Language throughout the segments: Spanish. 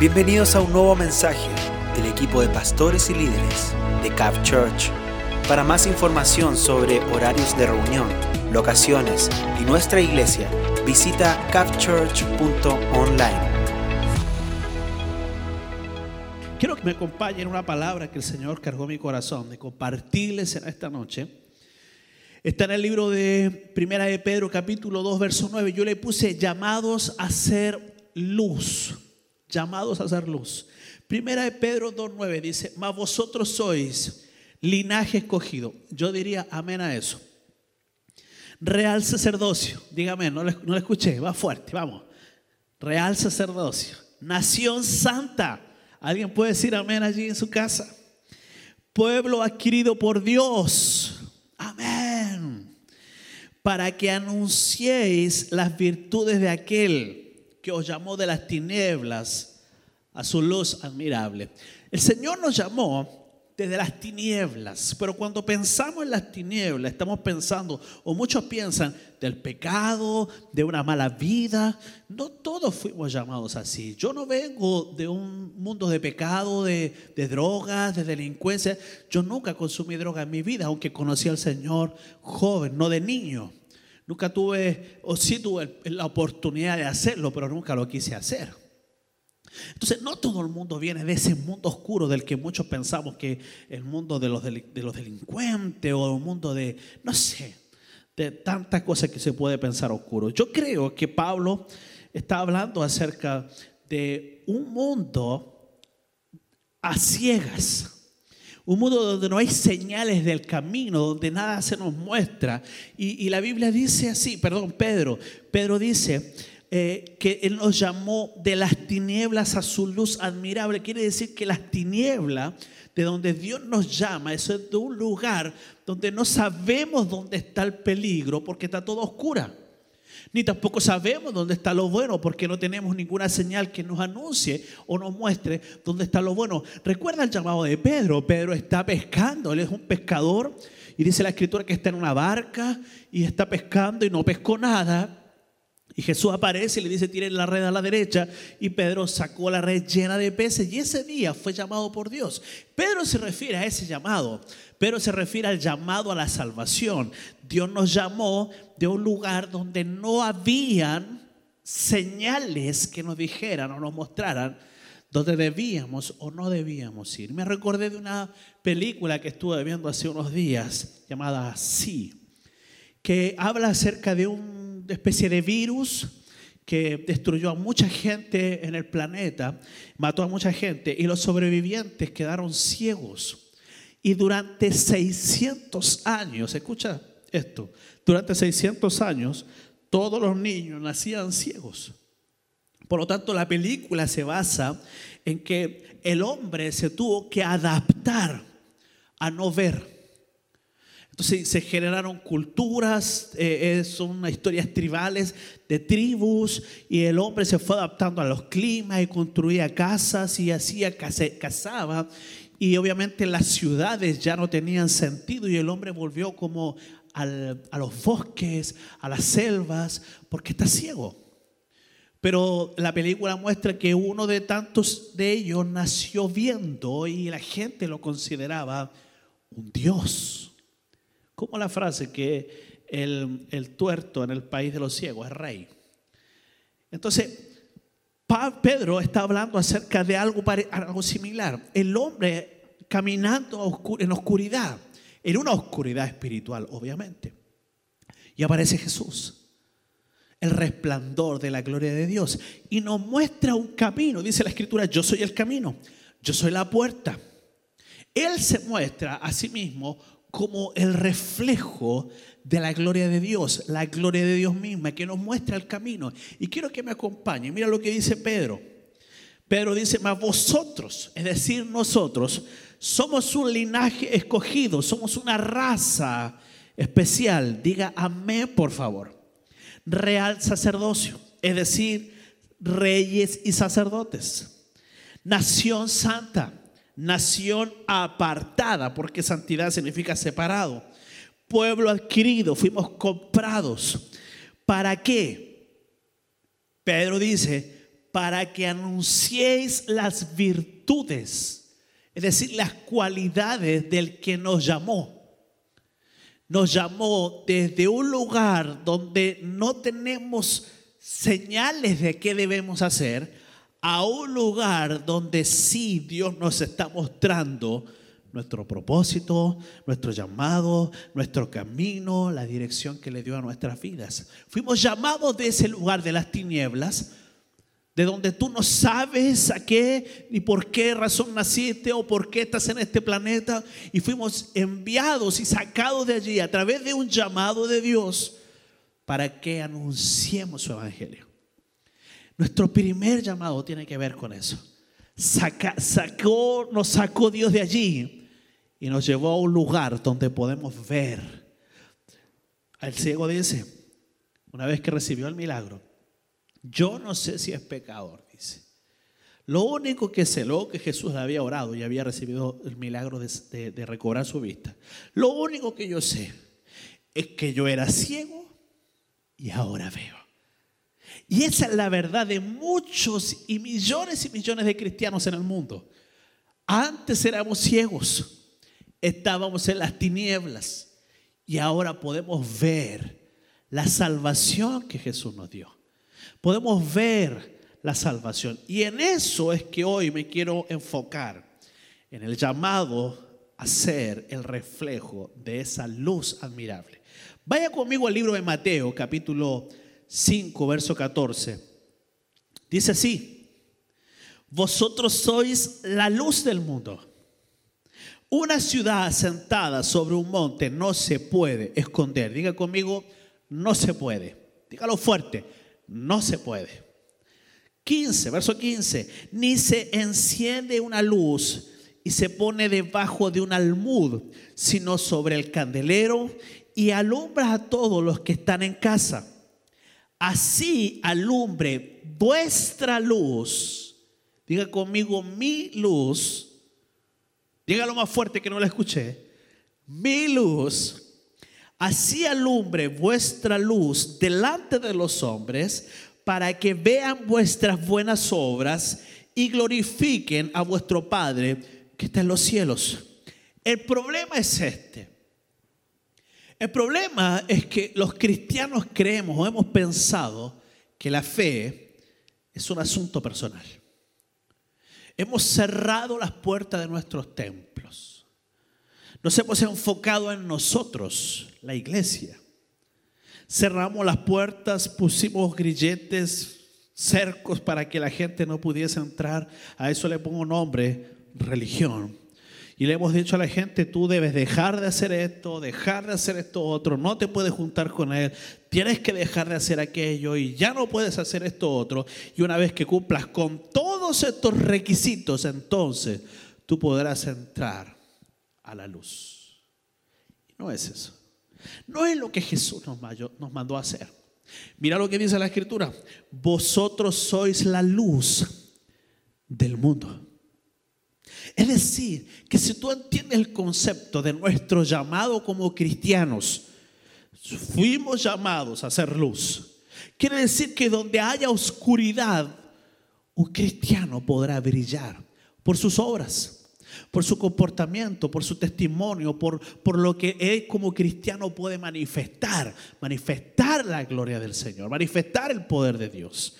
Bienvenidos a un nuevo mensaje del equipo de pastores y líderes de CAP Church. Para más información sobre horarios de reunión, locaciones y nuestra iglesia, visita capchurch.online. Quiero que me acompañen en una palabra que el Señor cargó mi corazón de compartirles en esta noche. Está en el libro de Primera de Pedro, capítulo 2, verso 9. Yo le puse llamados a ser luz. Llamados a ser luz. Primera de Pedro 2, 9 dice, mas vosotros sois linaje escogido. Yo diría amén a eso. Real sacerdocio. Dígame, no le, no le escuché, va fuerte, vamos. Real sacerdocio. Nación santa. ¿Alguien puede decir amén allí en su casa? Pueblo adquirido por Dios. Amén. Para que anunciéis las virtudes de aquel que os llamó de las tinieblas a su luz admirable. El Señor nos llamó desde las tinieblas, pero cuando pensamos en las tinieblas, estamos pensando, o muchos piensan, del pecado, de una mala vida. No todos fuimos llamados así. Yo no vengo de un mundo de pecado, de, de drogas, de delincuencia. Yo nunca consumí droga en mi vida, aunque conocí al Señor joven, no de niño. Nunca tuve, o sí tuve la oportunidad de hacerlo, pero nunca lo quise hacer. Entonces, no todo el mundo viene de ese mundo oscuro del que muchos pensamos que el mundo de los, de los delincuentes o el mundo de, no sé, de tantas cosas que se puede pensar oscuro. Yo creo que Pablo está hablando acerca de un mundo a ciegas. Un mundo donde no hay señales del camino, donde nada se nos muestra. Y, la Biblia dice así, perdón, Pedro, Pedro dice, eh, que Él nos llamó de las tinieblas a su luz admirable. Quiere decir que las tinieblas, de donde Dios nos llama, eso es de un lugar donde no sabemos dónde está el peligro porque está todo oscura. Ni tampoco sabemos dónde está lo bueno porque no tenemos ninguna señal que nos anuncie o nos muestre dónde está lo bueno. Recuerda el llamado de Pedro. Pedro está pescando, él es un pescador y dice la escritura que está en una barca y está pescando y no pescó nada. Y Jesús aparece y le dice, tiren la red a la derecha. Y Pedro sacó la red llena de peces. Y ese día fue llamado por Dios. Pedro se refiere a ese llamado. Pedro se refiere al llamado a la salvación. Dios nos llamó de un lugar donde no habían señales que nos dijeran o nos mostraran dónde debíamos o no debíamos ir. Me recordé de una película que estuve viendo hace unos días llamada Sí, que habla acerca de un especie de virus que destruyó a mucha gente en el planeta, mató a mucha gente y los sobrevivientes quedaron ciegos. Y durante 600 años, escucha esto, durante 600 años todos los niños nacían ciegos. Por lo tanto, la película se basa en que el hombre se tuvo que adaptar a no ver. Entonces se generaron culturas, eh, son historias tribales de tribus y el hombre se fue adaptando a los climas y construía casas y hacía, cazaba y obviamente las ciudades ya no tenían sentido y el hombre volvió como a los bosques, a las selvas, porque está ciego. Pero la película muestra que uno de tantos de ellos nació viendo y la gente lo consideraba un dios. Como la frase que el, tuerto en el país de los ciegos es rey. Entonces, Pedro está hablando acerca de algo, similar. El hombre caminando en oscuridad, en una oscuridad espiritual, obviamente. Y aparece Jesús, el resplandor de la gloria de Dios. Y nos muestra un camino. Dice la escritura, yo soy el camino, yo soy la puerta. Él se muestra a sí mismo como el reflejo de la gloria de Dios, la gloria de Dios misma, que nos muestra el camino. Y quiero que me acompañen. Mira lo que dice Pedro. Pedro dice, mas vosotros, es decir, nosotros, somos un linaje escogido, somos una raza especial. Diga amén, por favor. Real sacerdocio, es decir, reyes y sacerdotes. Nación santa nación apartada, porque santidad significa separado. Pueblo adquirido, fuimos comprados. ¿Para qué? Pedro dice, para que anunciéis las virtudes, es decir, las cualidades del que nos llamó. Nos llamó desde un lugar donde no tenemos señales de qué debemos hacer a un lugar donde sí Dios nos está mostrando nuestro propósito, nuestro llamado, nuestro camino, la dirección que le dio a nuestras vidas. Fuimos llamados de ese lugar de las tinieblas, de donde tú no sabes a qué ni por qué razón naciste o por qué estás en este planeta, y fuimos enviados y sacados de allí a través de un llamado de Dios para que anunciemos su evangelio. Nuestro primer llamado tiene que ver con eso. sacó, nos sacó Dios de allí y nos llevó a un lugar donde podemos ver. El ciego dice, una vez que recibió el milagro, yo no sé si es pecador, dice. Lo único que sé, luego que Jesús había orado y había recibido el milagro de recobrar su vista, lo único que yo sé es que yo era ciego y ahora veo. Y esa es la verdad de muchos y millones y millones de cristianos en el mundo. Antes éramos ciegos, estábamos en las tinieblas y ahora podemos ver la salvación que Jesús nos dio. Podemos ver la salvación. Y en eso es que hoy me quiero enfocar, en el llamado a ser el reflejo de esa luz admirable. Vaya conmigo al libro de Mateo, capítulo 5, verso 14. Dice así, vosotros sois la luz del mundo. Una ciudad asentada sobre un monte no se puede esconder. Diga conmigo, no se puede. Dígalo fuerte, no se puede. 15, verso 15. Ni se enciende una luz y se pone debajo de un almud, sino sobre el candelero y alumbra a todos los que están en casa. Así alumbre vuestra luz. Diga conmigo mi luz. Dígalo más fuerte que no la escuché. Mi luz. Así alumbre vuestra luz delante de los hombres para que vean vuestras buenas obras y glorifiquen a vuestro Padre que está en los cielos. El problema es este. El problema es que los cristianos creemos o hemos pensado que la fe es un asunto personal. Hemos cerrado las puertas de nuestros templos. Nos hemos enfocado en nosotros, la iglesia. Cerramos las puertas, pusimos grilletes, cercos para que la gente no pudiese entrar. A eso le pongo nombre, religión. Y le hemos dicho a la gente, tú debes dejar de hacer esto, dejar de hacer esto otro, no te puedes juntar con él, tienes que dejar de hacer aquello y ya no puedes hacer esto otro. Y una vez que cumplas con todos estos requisitos, entonces tú podrás entrar a la luz. no es eso. No es lo que Jesús nos mandó a hacer. Mira lo que dice la escritura. Vosotros sois la luz del mundo. Es decir, que si tú entiendes el concepto de nuestro llamado como cristianos, fuimos llamados a hacer luz. Quiere decir que donde haya oscuridad, un cristiano podrá brillar por sus obras, por su comportamiento, por su testimonio, por, por lo que él como cristiano puede manifestar, manifestar la gloria del Señor, manifestar el poder de Dios.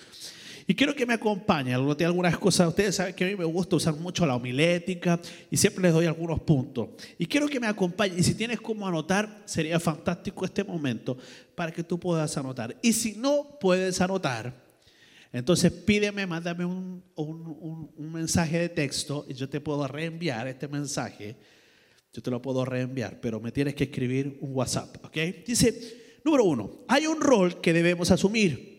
Y quiero que me acompañe, algunas cosas. Ustedes saben que a mí me gusta usar mucho la homilética y siempre les doy algunos puntos. Y quiero que me acompañe. Y si tienes como anotar, sería fantástico este momento para que tú puedas anotar. Y si no puedes anotar, entonces pídeme, mándame un, un mensaje de texto y yo te puedo reenviar este mensaje. Yo te lo puedo reenviar, pero me tienes que escribir un WhatsApp, ¿ok? Dice, número uno, hay un rol que debemos asumir.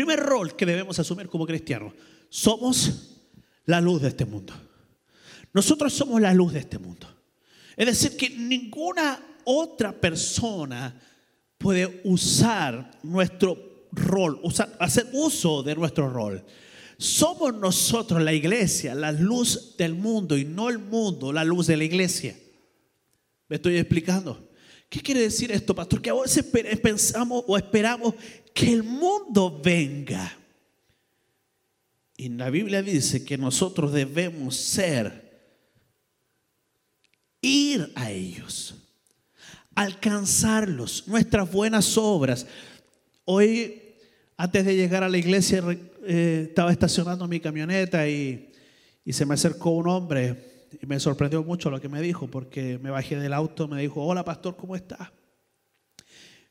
Primer rol que debemos asumir como cristianos. Somos la luz de este mundo. Nosotros somos la luz de este mundo. Es decir, que ninguna otra persona puede usar nuestro rol, hacer uso de nuestro rol. Somos nosotros la iglesia, la luz del mundo y no el mundo, la luz de la iglesia. ¿Me estoy explicando? ¿Qué quiere decir esto, pastor? Que a veces pensamos o esperamos que el mundo venga. Y la Biblia dice que nosotros debemos ser, ir a ellos, alcanzarlos, nuestras buenas obras. Hoy, antes de llegar a la iglesia, eh, estaba estacionando mi camioneta y, se me acercó un hombre y me sorprendió mucho lo que me dijo, porque me bajé del auto, me dijo, hola pastor, ¿cómo está?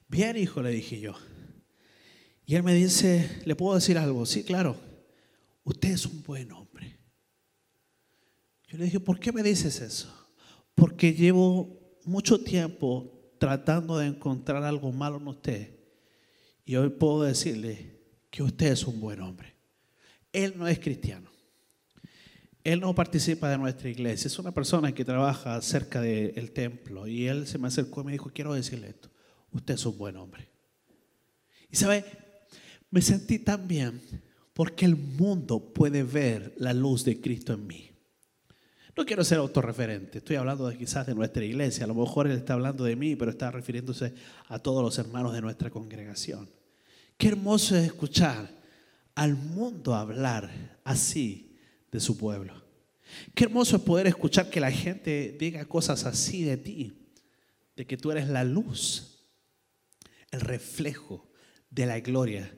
Bien, hijo, le dije yo. Y él me dice, ¿le puedo decir algo? Sí, claro, usted es un buen hombre. Yo le dije, ¿por qué me dices eso? Porque llevo mucho tiempo tratando de encontrar algo malo en usted. Y hoy puedo decirle que usted es un buen hombre. Él no es cristiano. Él no participa de nuestra iglesia. Es una persona que trabaja cerca del templo. Y él se me acercó y me dijo, quiero decirle esto. Usted es un buen hombre. Y sabe, me sentí tan bien porque el mundo puede ver la luz de Cristo en mí. No quiero ser autorreferente, estoy hablando de, quizás de nuestra iglesia, a lo mejor él está hablando de mí, pero está refiriéndose a todos los hermanos de nuestra congregación. Qué hermoso es escuchar al mundo hablar así de su pueblo. Qué hermoso es poder escuchar que la gente diga cosas así de ti, de que tú eres la luz, el reflejo de la gloria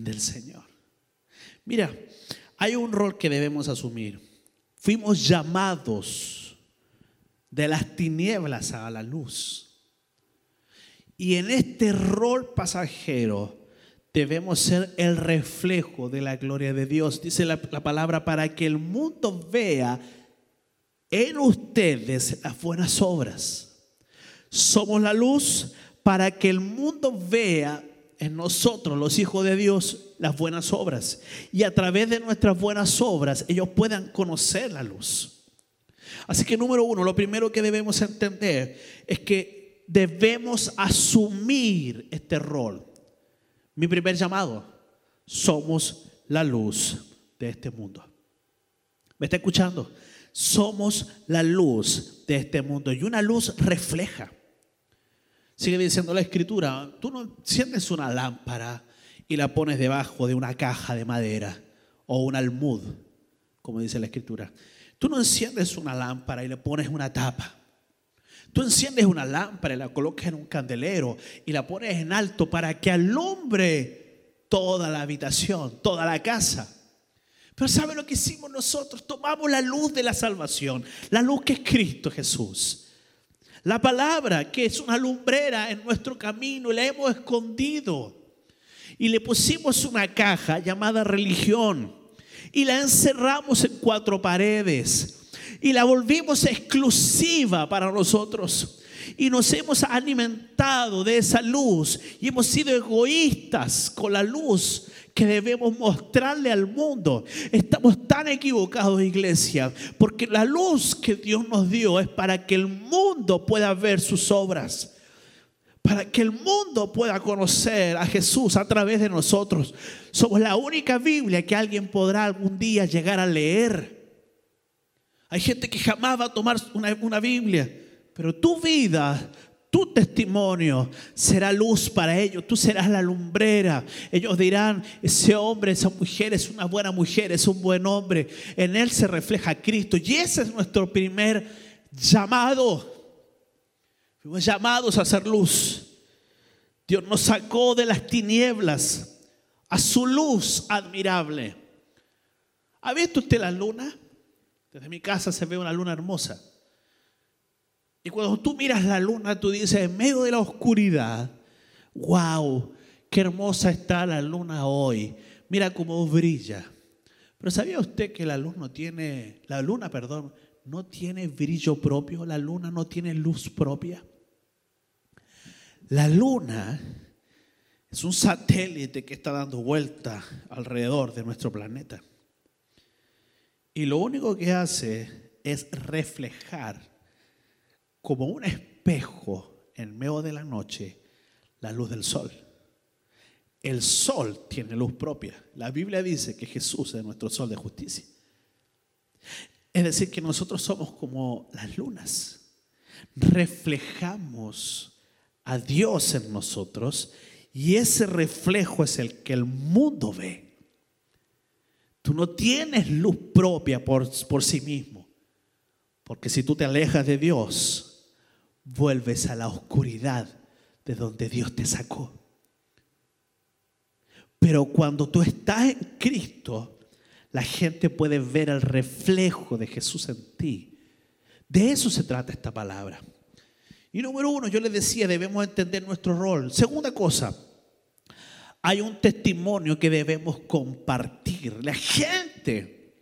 del Señor. Mira, hay un rol que debemos asumir. Fuimos llamados de las tinieblas a la luz. Y en este rol pasajero debemos ser el reflejo de la gloria de Dios. Dice la, la, palabra para que el mundo vea en ustedes las buenas obras. Somos la luz para que el mundo vea en nosotros, los hijos de Dios, las buenas obras. Y a través de nuestras buenas obras, ellos puedan conocer la luz. Así que número uno, lo primero que debemos entender es que debemos asumir este rol. Mi primer llamado, somos la luz de este mundo. ¿Me está escuchando? Somos la luz de este mundo y una luz refleja. Sigue diciendo la escritura, tú no enciendes una lámpara y la pones debajo de una caja de madera o un almud, como dice la escritura. Tú no enciendes una lámpara y le pones una tapa. Tú enciendes una lámpara y la colocas en un candelero y la pones en alto para que alumbre toda la habitación, toda la casa. Pero ¿sabe lo que hicimos nosotros? Tomamos la luz de la salvación, la luz que es Cristo Jesús. La palabra que es una lumbrera en nuestro camino, la hemos escondido. Y le pusimos una caja llamada religión. Y la encerramos en cuatro paredes. Y la volvimos exclusiva para nosotros. Y nos hemos alimentado de esa luz. Y hemos sido egoístas con la luz que debemos mostrarle al mundo. Estamos tan equivocados, iglesia, porque la luz que Dios nos dio es para que el mundo pueda ver sus obras. Para que el mundo pueda conocer a Jesús a través de nosotros. Somos la única Biblia que alguien podrá algún día llegar a leer. Hay gente que jamás va a tomar una, Biblia, pero tu vida tu testimonio será luz para ellos. Tú serás la lumbrera. Ellos dirán, ese hombre, esa mujer es una buena mujer, es un buen hombre. En él se refleja Cristo. Y ese es nuestro primer llamado. Fuimos llamados a hacer luz. Dios nos sacó de las tinieblas a su luz admirable. ¿Ha visto usted la luna? Desde mi casa se ve una luna hermosa. Y cuando tú miras la luna, tú dices, en medio de la oscuridad, wow, qué hermosa está la luna hoy. Mira cómo brilla. Pero ¿sabía usted que la luz no tiene, la luna, perdón, no tiene brillo propio? La luna no tiene luz propia. La luna es un satélite que está dando vuelta alrededor de nuestro planeta. Y lo único que hace es reflejar como un espejo en medio de la noche la luz del sol. El sol tiene luz propia. La Biblia dice que Jesús es nuestro sol de justicia. Es decir, que nosotros somos como las lunas. Reflejamos a Dios en nosotros y ese reflejo es el que el mundo ve. Tú no tienes luz propia por, por sí mismo. Porque si tú te alejas de Dios, vuelves a la oscuridad de donde Dios te sacó. Pero cuando tú estás en Cristo, la gente puede ver el reflejo de Jesús en ti. De eso se trata esta palabra. Y número uno, yo les decía, debemos entender nuestro rol. Segunda cosa, hay un testimonio que debemos compartir. La gente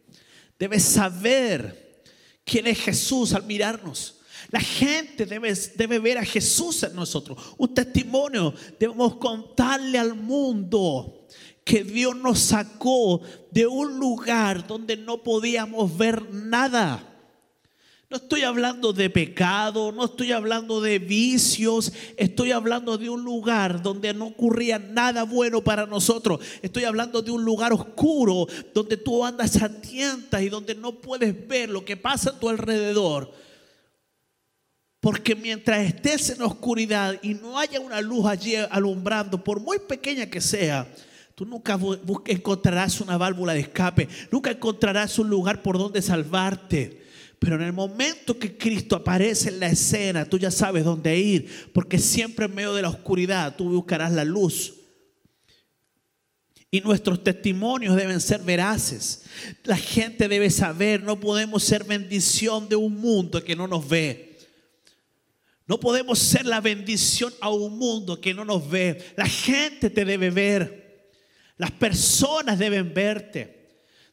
debe saber quién es Jesús al mirarnos. La gente debe, debe ver a Jesús en nosotros. Un testimonio. Debemos contarle al mundo que Dios nos sacó de un lugar donde no podíamos ver nada. No estoy hablando de pecado, no estoy hablando de vicios, estoy hablando de un lugar donde no ocurría nada bueno para nosotros. Estoy hablando de un lugar oscuro donde tú andas a tientas y donde no puedes ver lo que pasa a tu alrededor. Porque mientras estés en oscuridad y no haya una luz allí alumbrando, por muy pequeña que sea, tú nunca encontrarás una válvula de escape, nunca encontrarás un lugar por donde salvarte. Pero en el momento que Cristo aparece en la escena, tú ya sabes dónde ir, porque siempre en medio de la oscuridad tú buscarás la luz. Y nuestros testimonios deben ser veraces. La gente debe saber, no podemos ser bendición de un mundo que no nos ve. No podemos ser la bendición a un mundo que no nos ve. La gente te debe ver. Las personas deben verte.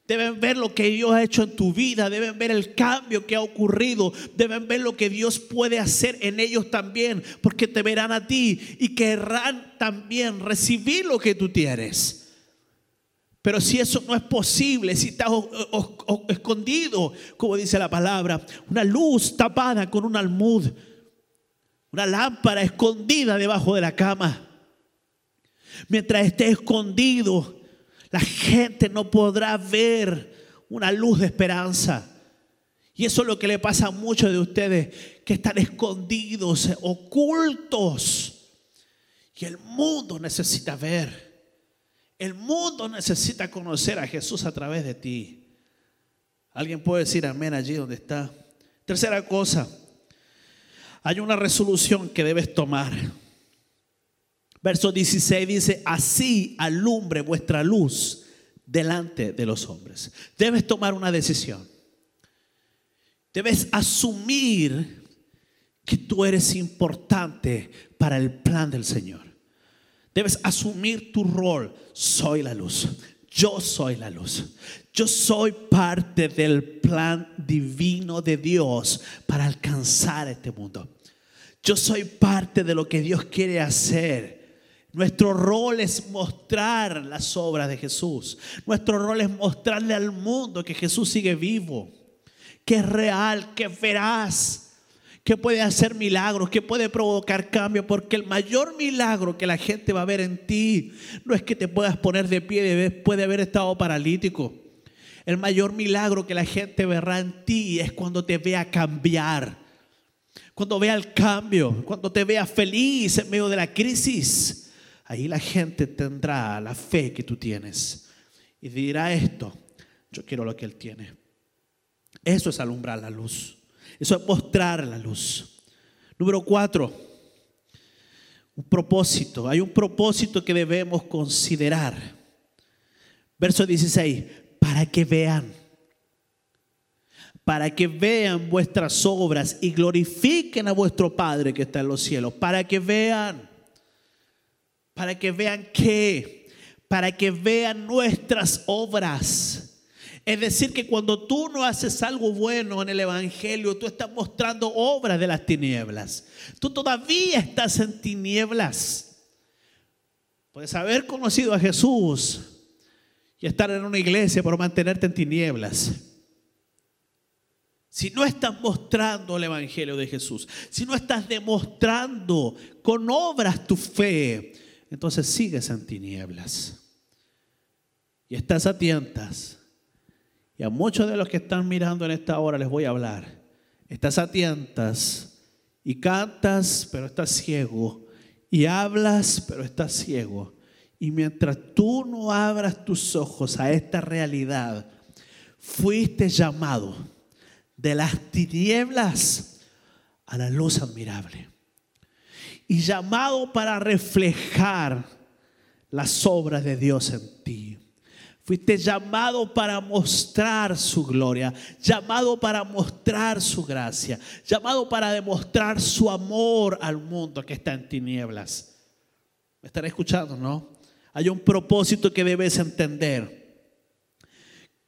Deben ver lo que Dios ha hecho en tu vida, deben ver el cambio que ha ocurrido, deben ver lo que Dios puede hacer en ellos también, porque te verán a ti y querrán también recibir lo que tú tienes. Pero si eso no es posible, si estás escondido, como dice la palabra, una luz tapada con un almud, una lámpara escondida debajo de la cama, mientras esté escondido, la gente no podrá ver una luz de esperanza. Y eso es lo que le pasa a muchos de ustedes que están escondidos, ocultos. Y el mundo necesita ver. El mundo necesita conocer a Jesús a través de ti. Alguien puede decir amén allí donde está. Tercera cosa, hay una resolución que debes tomar. Verso 16 dice, así alumbre vuestra luz delante de los hombres. Debes tomar una decisión. Debes asumir que tú eres importante para el plan del Señor. Debes asumir tu rol. Soy la luz. Yo soy la luz. Yo soy parte del plan divino de Dios para alcanzar este mundo. Yo soy parte de lo que Dios quiere hacer nuestro rol es mostrar las obras de Jesús. Nuestro rol es mostrarle al mundo que Jesús sigue vivo, que es real, que es veraz, que puede hacer milagros, que puede provocar cambio, porque el mayor milagro que la gente va a ver en ti no es que te puedas poner de pie después de haber estado paralítico. El mayor milagro que la gente verá en ti es cuando te vea cambiar, cuando vea el cambio, cuando te vea feliz en medio de la crisis ahí la gente tendrá la fe que tú tienes y dirá esto, yo quiero lo que Él tiene. Eso es alumbrar la luz. Eso es mostrar la luz. Número cuatro, un propósito. Hay un propósito que debemos considerar. Verso 16, para que vean, para que vean vuestras obras y glorifiquen a vuestro Padre que está en los cielos, para que vean para que vean qué, para que vean nuestras obras. Es decir, que cuando tú no haces algo bueno en el Evangelio, tú estás mostrando obras de las tinieblas. Tú todavía estás en tinieblas. Puedes haber conocido a Jesús y estar en una iglesia por mantenerte en tinieblas. Si no estás mostrando el Evangelio de Jesús, si no estás demostrando con obras tu fe, entonces sigues en tinieblas. Y estás a tientas. Y a muchos de los que están mirando en esta hora les voy a hablar. Estás a tientas y cantas, pero estás ciego. Y hablas, pero estás ciego. Y mientras tú no abras tus ojos a esta realidad, fuiste llamado de las tinieblas a la luz admirable. Y llamado para reflejar las obras de Dios en ti. Fuiste llamado para mostrar su gloria, llamado para mostrar su gracia, llamado para demostrar su amor al mundo que está en tinieblas. ¿Me están escuchando, no? Hay un propósito que debes entender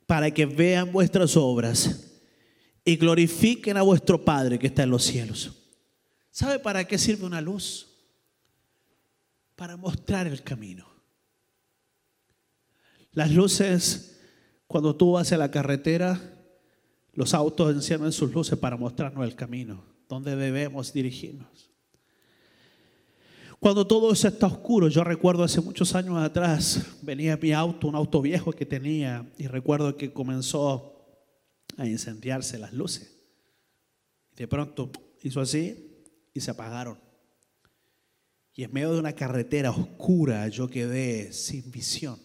para que vean vuestras obras y glorifiquen a vuestro Padre que está en los cielos. ¿Sabe para qué sirve una luz? Para mostrar el camino. Las luces, cuando tú vas a la carretera, los autos encienden sus luces para mostrarnos el camino, donde debemos dirigirnos. Cuando todo eso está oscuro, yo recuerdo hace muchos años atrás, venía mi auto, un auto viejo que tenía, y recuerdo que comenzó a incendiarse las luces. De pronto hizo así y se apagaron. Y en medio de una carretera oscura yo quedé sin visión.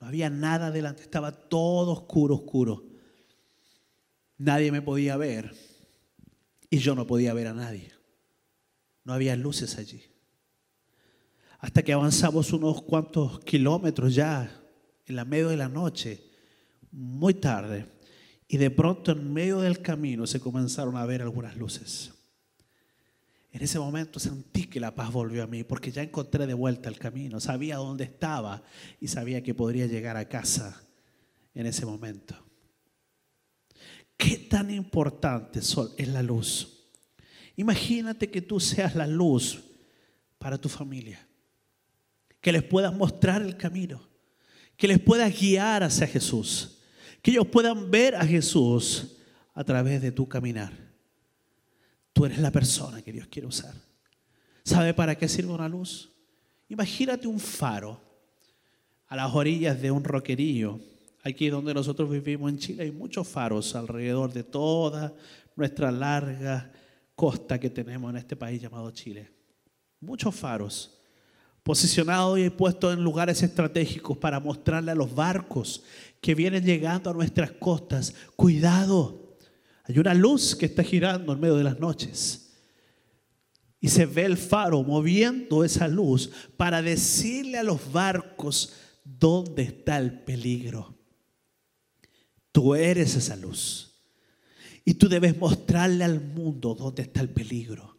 No había nada delante, estaba todo oscuro, oscuro. Nadie me podía ver y yo no podía ver a nadie. No había luces allí. Hasta que avanzamos unos cuantos kilómetros ya, en la medio de la noche, muy tarde, y de pronto en medio del camino se comenzaron a ver algunas luces. En ese momento sentí que la paz volvió a mí porque ya encontré de vuelta el camino, sabía dónde estaba y sabía que podría llegar a casa en ese momento. ¿Qué tan importante es la luz? Imagínate que tú seas la luz para tu familia, que les puedas mostrar el camino, que les puedas guiar hacia Jesús, que ellos puedan ver a Jesús a través de tu caminar. Tú eres la persona que Dios quiere usar. ¿Sabe para qué sirve una luz? Imagínate un faro a las orillas de un roquerío. Aquí donde nosotros vivimos en Chile hay muchos faros alrededor de toda nuestra larga costa que tenemos en este país llamado Chile. Muchos faros posicionados y puestos en lugares estratégicos para mostrarle a los barcos que vienen llegando a nuestras costas, cuidado, hay una luz que está girando en medio de las noches. Y se ve el faro moviendo esa luz para decirle a los barcos dónde está el peligro. Tú eres esa luz. Y tú debes mostrarle al mundo dónde está el peligro.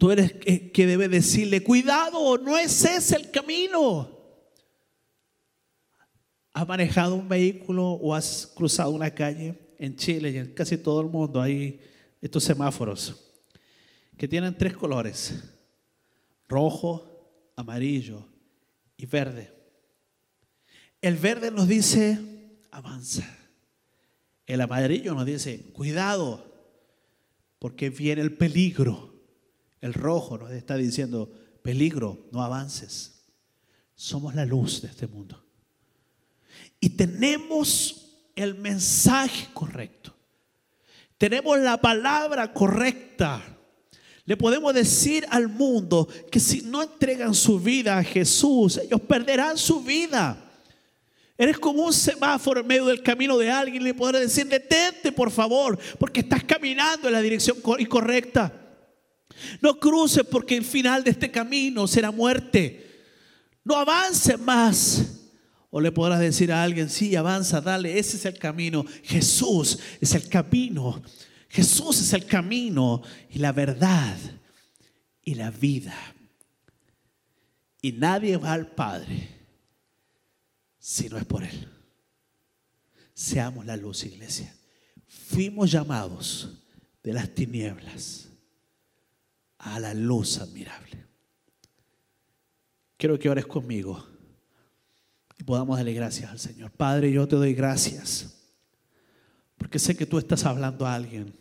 Tú eres que, debe decirle, cuidado, no es ese el camino. ¿Has manejado un vehículo o has cruzado una calle? en Chile y en casi todo el mundo hay estos semáforos que tienen tres colores, rojo, amarillo y verde. El verde nos dice, avanza. El amarillo nos dice, cuidado, porque viene el peligro. El rojo nos está diciendo, peligro, no avances. Somos la luz de este mundo. Y tenemos el mensaje correcto. Tenemos la palabra correcta. Le podemos decir al mundo que si no entregan su vida a Jesús, ellos perderán su vida. Eres como un semáforo en medio del camino de alguien. Le podrás decir, detente por favor, porque estás caminando en la dirección incorrecta. No cruces porque el final de este camino será muerte. No avances más o le podrás decir a alguien, sí, avanza, dale, ese es el camino. Jesús es el camino. Jesús es el camino y la verdad y la vida. Y nadie va al Padre si no es por Él. Seamos la luz, iglesia. Fuimos llamados de las tinieblas a la luz admirable. Quiero que ores conmigo y podamos darle gracias al Señor. Padre, yo te doy gracias porque sé que tú estás hablando a alguien.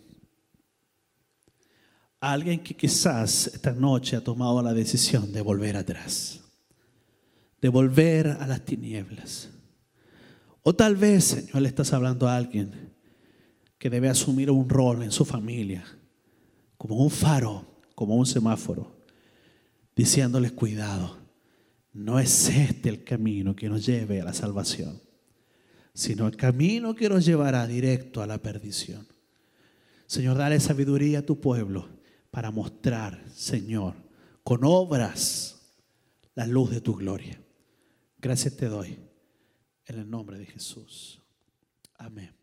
A alguien que quizás esta noche ha tomado la decisión de volver atrás, de volver a las tinieblas. O tal vez, Señor, le estás hablando a alguien que debe asumir un rol en su familia, como un faro, como un semáforo, diciéndoles cuidado no es este el camino que nos lleve a la salvación, sino el camino que nos llevará directo a la perdición. Señor, dale sabiduría a tu pueblo para mostrar, Señor, con obras la luz de tu gloria. Gracias te doy en el nombre de Jesús. Amén.